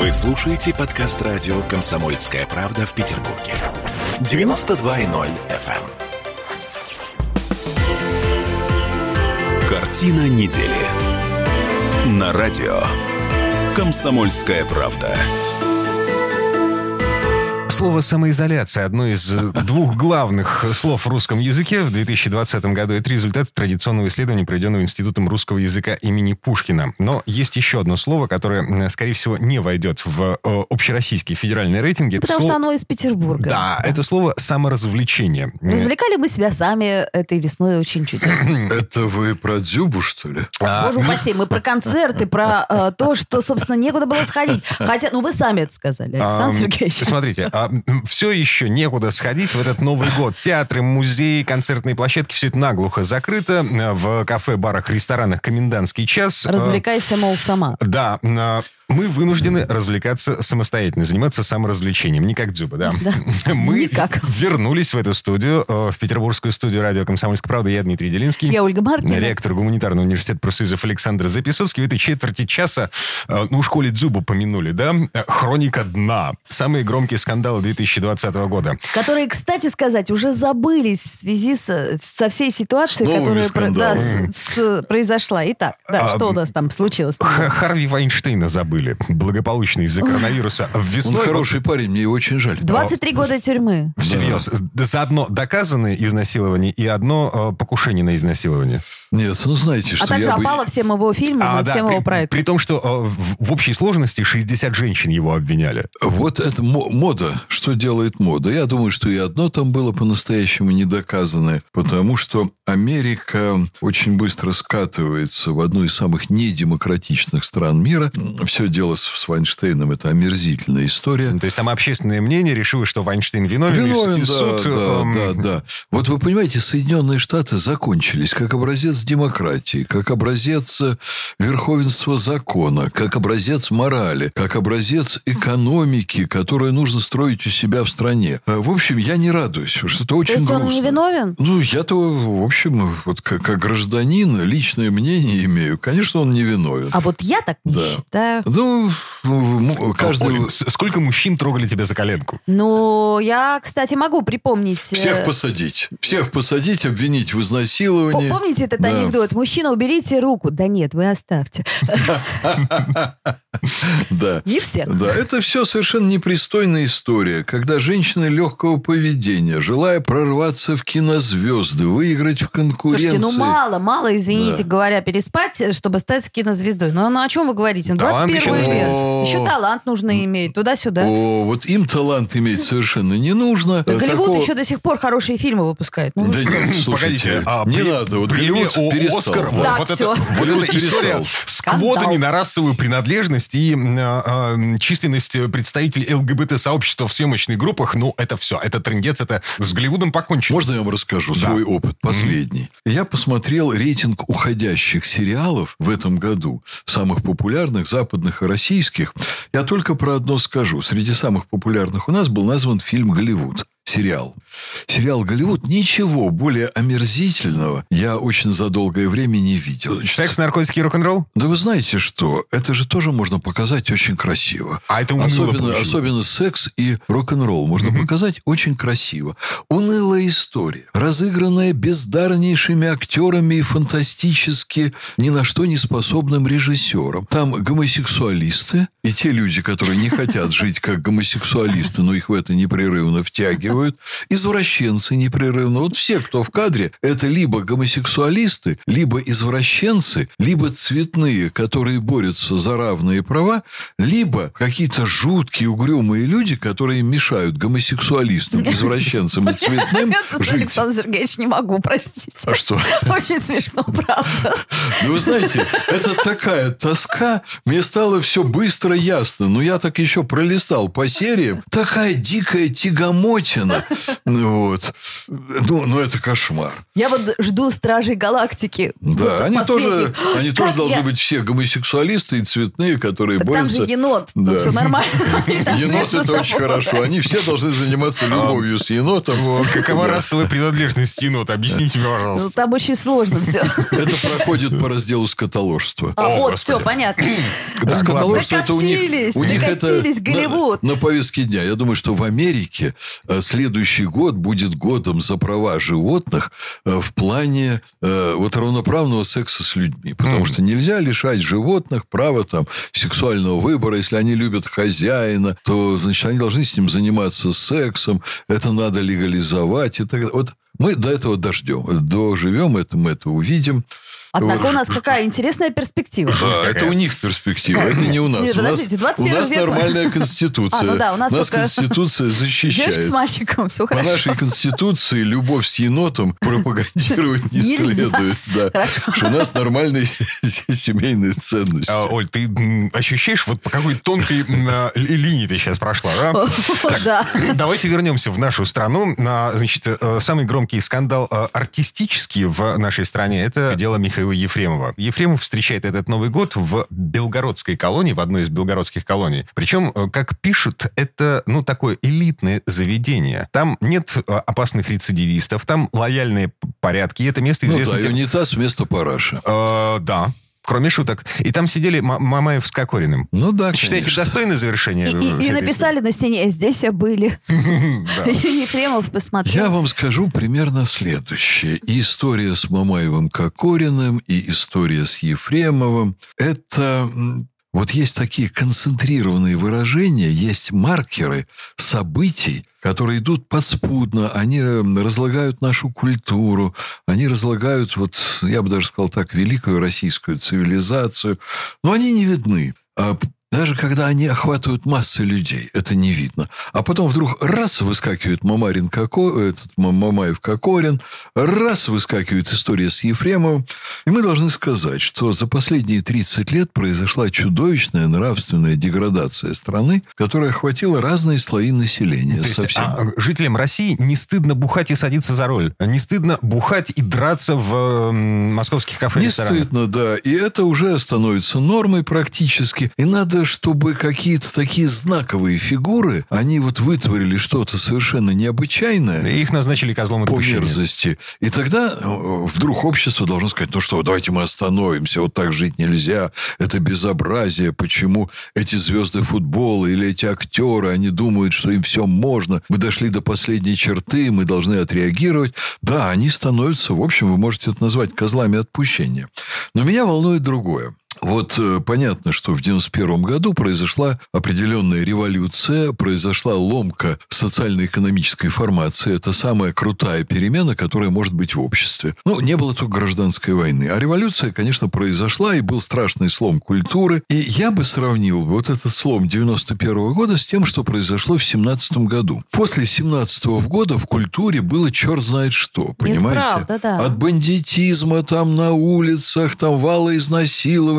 Вы слушаете подкаст радио «Комсомольская правда» в Петербурге. 92.0 FM. эм. Картина недели. На радио «Комсомольская правда». Слово «самоизоляция» — одно из э, двух главных слов в русском языке в 2020 году. Это результат традиционного исследования, проведенного Институтом русского языка имени Пушкина. Но есть еще одно слово, которое, скорее всего, не войдет в э, общероссийские федеральные рейтинги. Это Потому слово- что оно из Петербурга. Да, это слово «саморазвлечение». Развлекали мы себя сами этой весной очень чудесно. Это вы про Дзюбу, что ли? А, Боже упаси, мы про концерты, про э, то, что, собственно, некуда было сходить. Хотя, ну вы сами это сказали, Александр Ам, Сергеевич. Смотрите, все еще некуда сходить в этот Новый год. Театры, музеи, концертные площадки, все это наглухо закрыто. Э, В кафе, барах, ресторанах комендантский час. Э, Развлекайся, мол, сама. Да, а, мы вынуждены развлекаться самостоятельно, заниматься саморазвлечением, не как Дзюба, да. Мы Никак. вернулись в эту студию, э, в петербургскую студию радио «Комсомольская правда». Я Дмитрий Делинский. Я Ольга Маркина. Ректор гуманитарного университета профсоюзов Александр Записоцкий. В этой четверти часа, э, ну, в школе Дзюбу помянули, да? Э, Хроника дна. Самые громкие скандалы 2020 года. Которые, кстати сказать, уже забылись в связи со, со всей ситуацией, которая про- да, с- с- произошла. Итак, да, А, что у нас там случилось? Х- Харви Вайнштейна забыли. Благополучно из-за коронавируса. Он Весной... хороший парень, мне его очень жаль. 23 года тюрьмы. Всерьез. За одно доказанное изнасилование и одно э, покушение на изнасилование. Нет, ну знаете, что А также я бы... опало всем его фильмам А, и да, всем при, его проектам. при том, что э, в, в общей сложности 60 женщин его обвиняли. Вот это мо- мода. Что делает мода? Я думаю, что и одно там было по-настоящему недоказанное, потому что Америка очень быстро скатывается в одну из самых недемократичных стран мира. Все дело с, Вайнштейном – это омерзительная история. То есть там общественное мнение решило, что Вайнштейн виновен. и Виновен, и да, суд, да, эм, да, да. Вот вы понимаете, Соединенные Штаты закончились как образец демократии, как образец э, верховенства закона, как образец морали, как образец экономики, которую нужно строить у себя в стране. Э, В общем, я не радуюсь, что это То очень есть он грустно. не виновен? Ну, я-то, в общем, вот как, как гражданин личное мнение имею. Конечно, он не виновен. А вот я так не Да. считаю. Ну, каждый... Оль, сколько мужчин трогали тебя за коленку? Ну, я, кстати, могу припомнить... э, Всех посадить. Всех посадить, обвинить в изнасиловании. Помните этот Да. Анекдот? Мужчина, уберите руку. Да нет, вы оставьте. Да. Не всех. Да, это все совершенно непристойная история, когда женщины легкого поведения, желая прорваться в кинозвезды, выиграть в конкуренции... Слушайте, ну мало, мало, извините Да. говоря, переспать, чтобы стать кинозвездой. Ну, ну о чем вы говорите? Ну, Талант 21 еще век. Еще талант нужно иметь. Туда-сюда. О, вот им талант иметь совершенно не нужно. Да Голливуд еще до сих пор хорошие фильмы выпускает. Ну, Да нет, слушайте, а не при- надо. Вот Голливуд О- перестал. Оскар, вот, Так, вот всё. это, вот эта история с квотами на расовую принадлежность и э, э, численность представителей ЛГБТ-сообщества в съемочных группах, ну, это все. Это трендец, это с Голливудом покончено. Можно я вам расскажу Да. свой опыт последний? Я посмотрел рейтинг уходящих сериалов в этом году, самых популярных, западных и российских. Я только про одно скажу. Среди самых популярных у нас был назван фильм «Голливуд». Сериал. Сериал «Голливуд» ничего более омерзительного я очень за долгое время не видел. Секс, наркотики и рок-н-ролл? Да вы знаете что? Это же тоже можно показать очень красиво. А это особенно, особенно секс и рок-н-ролл можно показать очень красиво. Унылая история, разыгранная бездарнейшими актерами и фантастически ни на что не способным режиссером. Там гомосексуалисты и те люди, которые не хотят жить как гомосексуалисты, но их в это непрерывно втягивают, извращенцы непрерывно. Вот все, кто в кадре, это либо гомосексуалисты, либо извращенцы, либо цветные, которые борются за равные права, либо какие-то жуткие, угрюмые люди, которые мешают гомосексуалистам, извращенцам и цветным жить. Александр Сергеевич, не могу, простите. А что? Очень смешно, правда. Ну, вы знаете, это такая тоска. Мне стало все быстро ясно. Но я так еще пролистал по сериям. Такая дикая тягомотина. Путина. Ну, вот. Ну, ну, это кошмар. Я вот жду Стражей Галактики. Да, Вот они тоже, они тоже должны я- быть все гомосексуалисты и цветные, которые Так там борются. же енот, ну Да. все нормально. Там Енот это очень хорошо. Они все должны заниматься любовью с енотом. Какова расовая принадлежность енота? Объясните, мне, Ну, пожалуйста. там очень сложно все. Это проходит по разделу скотоложства. А вот, все, понятно. Скотоложство это у них, Докатились, у них это докатились, на- Голливуд. На, повестке дня. Я думаю, что в Америке э, следующий год будет годом за права животных э, в плане э, вот равноправного секса с людьми. Потому что нельзя лишать животных права там сексуального выбора. Если они любят хозяина, то, значит, они должны с ним заниматься сексом. Это надо легализовать. И так далее. Вот мы до этого дождем. Доживем, это мы это увидим. Однако Вот. у нас какая интересная перспектива. Да, это у них перспектива, это не у нас. Нет, у нас, подождите, 21 у нас век- нормальная конституция. А, ну да, у нас только конституция Девочка с защищает. мальчиком, все По хорошо. нашей конституции любовь с енотом пропагандировать не Нельзя. следует. Да. Что у нас нормальные семейные ценности. А, Оль, ты м, ощущаешь, вот по какой тонкой м, а, ли- линии ты сейчас прошла, да? Да. Давайте вернемся в нашу страну. На, значит, э, самый громкий скандал э, артистический в нашей стране – это дело Михаила Ефремова. Ефремов встречает этот Новый год в Белгородской колонии, в одной из белгородских колоний. Причем, э, как пишут, это, ну, такое элитное заведение. Там нет э, опасных рецидивистов, там лояльные порядки. И это место Ну известно да, и тем- унитаз вместо параши. Э, да, кроме шуток. И там сидели Ма- Мамаев с Кокориным. Ну да, Считаете, конечно. достойное завершение? И, и- написали на стене, здесь я были. Ефремов посмотрел. Я вам скажу примерно следующее. И история с Мамаевым Кокориным, и история с Ефремовым. Это... Вот есть такие концентрированные выражения, есть маркеры событий, которые идут подспудно, они э, разлагают нашу культуру, они разлагают, вот, я бы даже сказал так, великую российскую цивилизацию, но они не видны. А даже когда они охватывают массы людей, это не видно. А потом вдруг раз выскакивает Мамарин Коко, этот Мамаев Кокорин, раз выскакивает история с Ефремовым. И мы должны сказать, что за последние 30 лет произошла чудовищная нравственная деградация страны, которая охватила разные слои населения. То есть, совсем. а, жителям России не стыдно бухать и садиться за руль. Не стыдно бухать и драться в м, московских кафе Не стыдно, да. И это уже становится нормой практически. И надо, чтобы какие-то такие знаковые фигуры, они вот вытворили что-то совершенно необычайное. И Их назначили козлом по отпущения. мерзости. И тогда э, вдруг общество должно сказать, ну что, давайте мы остановимся, вот так жить нельзя, это безобразие, почему эти звезды футбола или эти актеры, они думают, что им все можно, мы дошли до последней черты, мы должны отреагировать. Да, они становятся, в общем, вы можете это назвать козлами отпущения. Но меня волнует другое. Вот э, понятно, что в 91 году произошла определенная революция, произошла ломка социально-экономической формации. Это самая крутая перемена, которая может быть в обществе. Ну, не было только гражданской войны. А революция, конечно, произошла, и был страшный слом культуры. И я бы сравнил вот этот слом 91 года с тем, что произошло в 17 году. После 17 года в культуре было черт знает что, понимаете? правда, да. От бандитизма там на улицах, там вала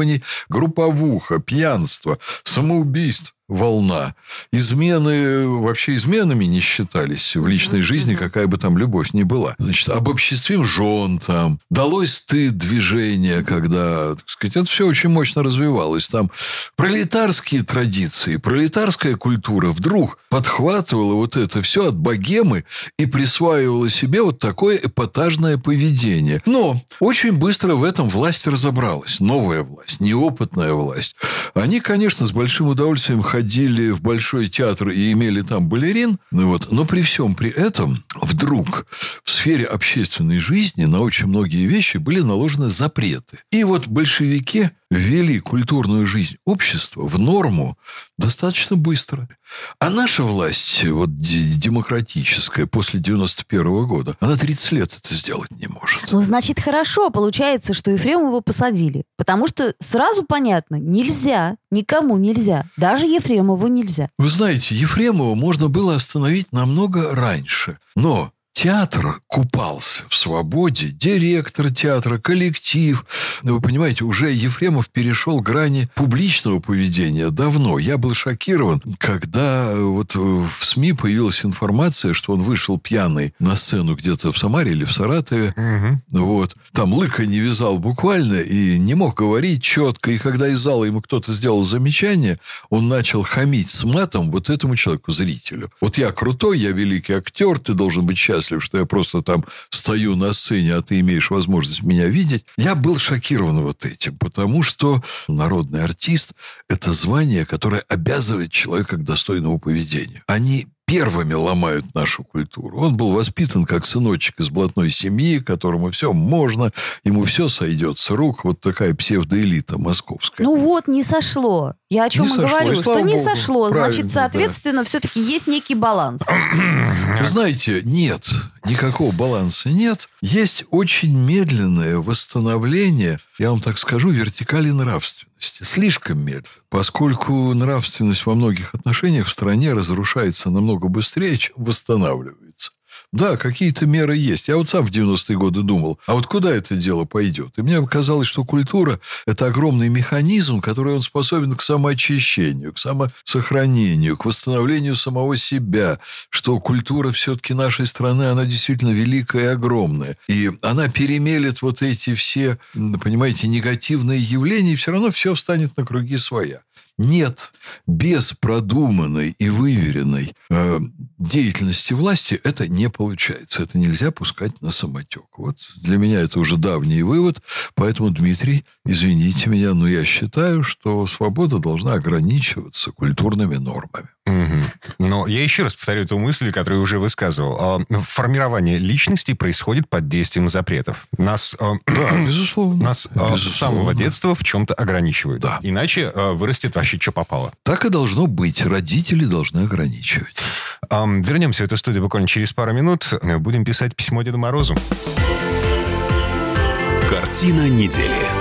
изнасилований, групповуха, пьянство, самоубийств волна. Измены вообще изменами не считались в личной жизни, какая бы там любовь ни была. Значит, обобществим жен там. Далой стыд движения, когда, так сказать, это все очень мощно развивалось. Там пролетарские традиции, пролетарская культура вдруг подхватывала вот это все от богемы и присваивала себе вот такое эпатажное поведение. Но очень быстро в этом власть разобралась. Новая власть, неопытная власть. Они, конечно, с большим удовольствием ходили в Большой театр и имели там балерин. Ну вот. Но при всем при этом вдруг в сфере общественной жизни на очень многие вещи были наложены запреты. И вот большевики ввели культурную жизнь общества в норму достаточно быстро. А наша власть, вот де- демократическая, после 91 года, она 30 лет это сделать не может. Ну, значит, хорошо получается, что Ефремова посадили. Потому что сразу понятно, нельзя, никому нельзя. Даже Ефремову нельзя. Вы знаете, Ефремова можно было остановить намного раньше. Но театр купался в свободе, директор театра, коллектив. Вы понимаете, уже Ефремов перешел грани публичного поведения давно. Я был шокирован, когда вот в СМИ появилась информация, что он вышел пьяный на сцену где-то в Самаре или в Саратове. Угу. Вот. Там лыка не вязал буквально и не мог говорить четко. И когда из зала ему кто-то сделал замечание, он начал хамить с матом вот этому человеку, зрителю. Вот я крутой, я великий актер, ты должен быть счастлив счастлив, что я просто там стою на сцене, а ты имеешь возможность меня видеть. Я был шокирован вот этим, потому что народный артист – это звание, которое обязывает человека к достойному поведению. Они первыми ломают нашу культуру. Он был воспитан как сыночек из блатной семьи, которому все можно, ему все сойдет с рук. Вот такая псевдоэлита московская. Ну вот, не сошло. Я о чем Не и сошло, говорю, и что не богу. сошло. Значит, соответственно, все-таки есть некий баланс. Вы знаете, нет, никакого баланса нет. Есть очень медленное восстановление, я вам так скажу, вертикали нравственности. Слишком медленно. Поскольку нравственность во многих отношениях в стране разрушается намного быстрее, чем восстанавливается. Да, какие-то меры есть. Я вот сам в 90-е годы думал, а вот куда это дело пойдет? И мне казалось, что культура – это огромный механизм, который он способен к самоочищению, к самосохранению, к восстановлению самого себя, что культура все-таки нашей страны, она действительно великая и огромная. И она перемелет вот эти все, понимаете, негативные явления, и все равно все встанет на круги своя. Нет, без продуманной и выверенной э, деятельности власти это не получается. Это нельзя пускать на самотек. Вот для меня это уже давний вывод. Поэтому, Дмитрий, извините меня, но я считаю, что свобода должна ограничиваться культурными нормами. Мгм. Но я еще раз повторю эту мысль, которую уже высказывал. А, Формирование личности происходит под действием запретов. Нас, а, Да, безусловно. нас а, с Безусловно. самого детства в чем-то ограничивают. Да. Иначе вырастет вообще что попало. Так и должно быть. Родители должны ограничивать. Вернемся в эту студию буквально через пару минут. Будем писать письмо Деду Морозу. Картина недели.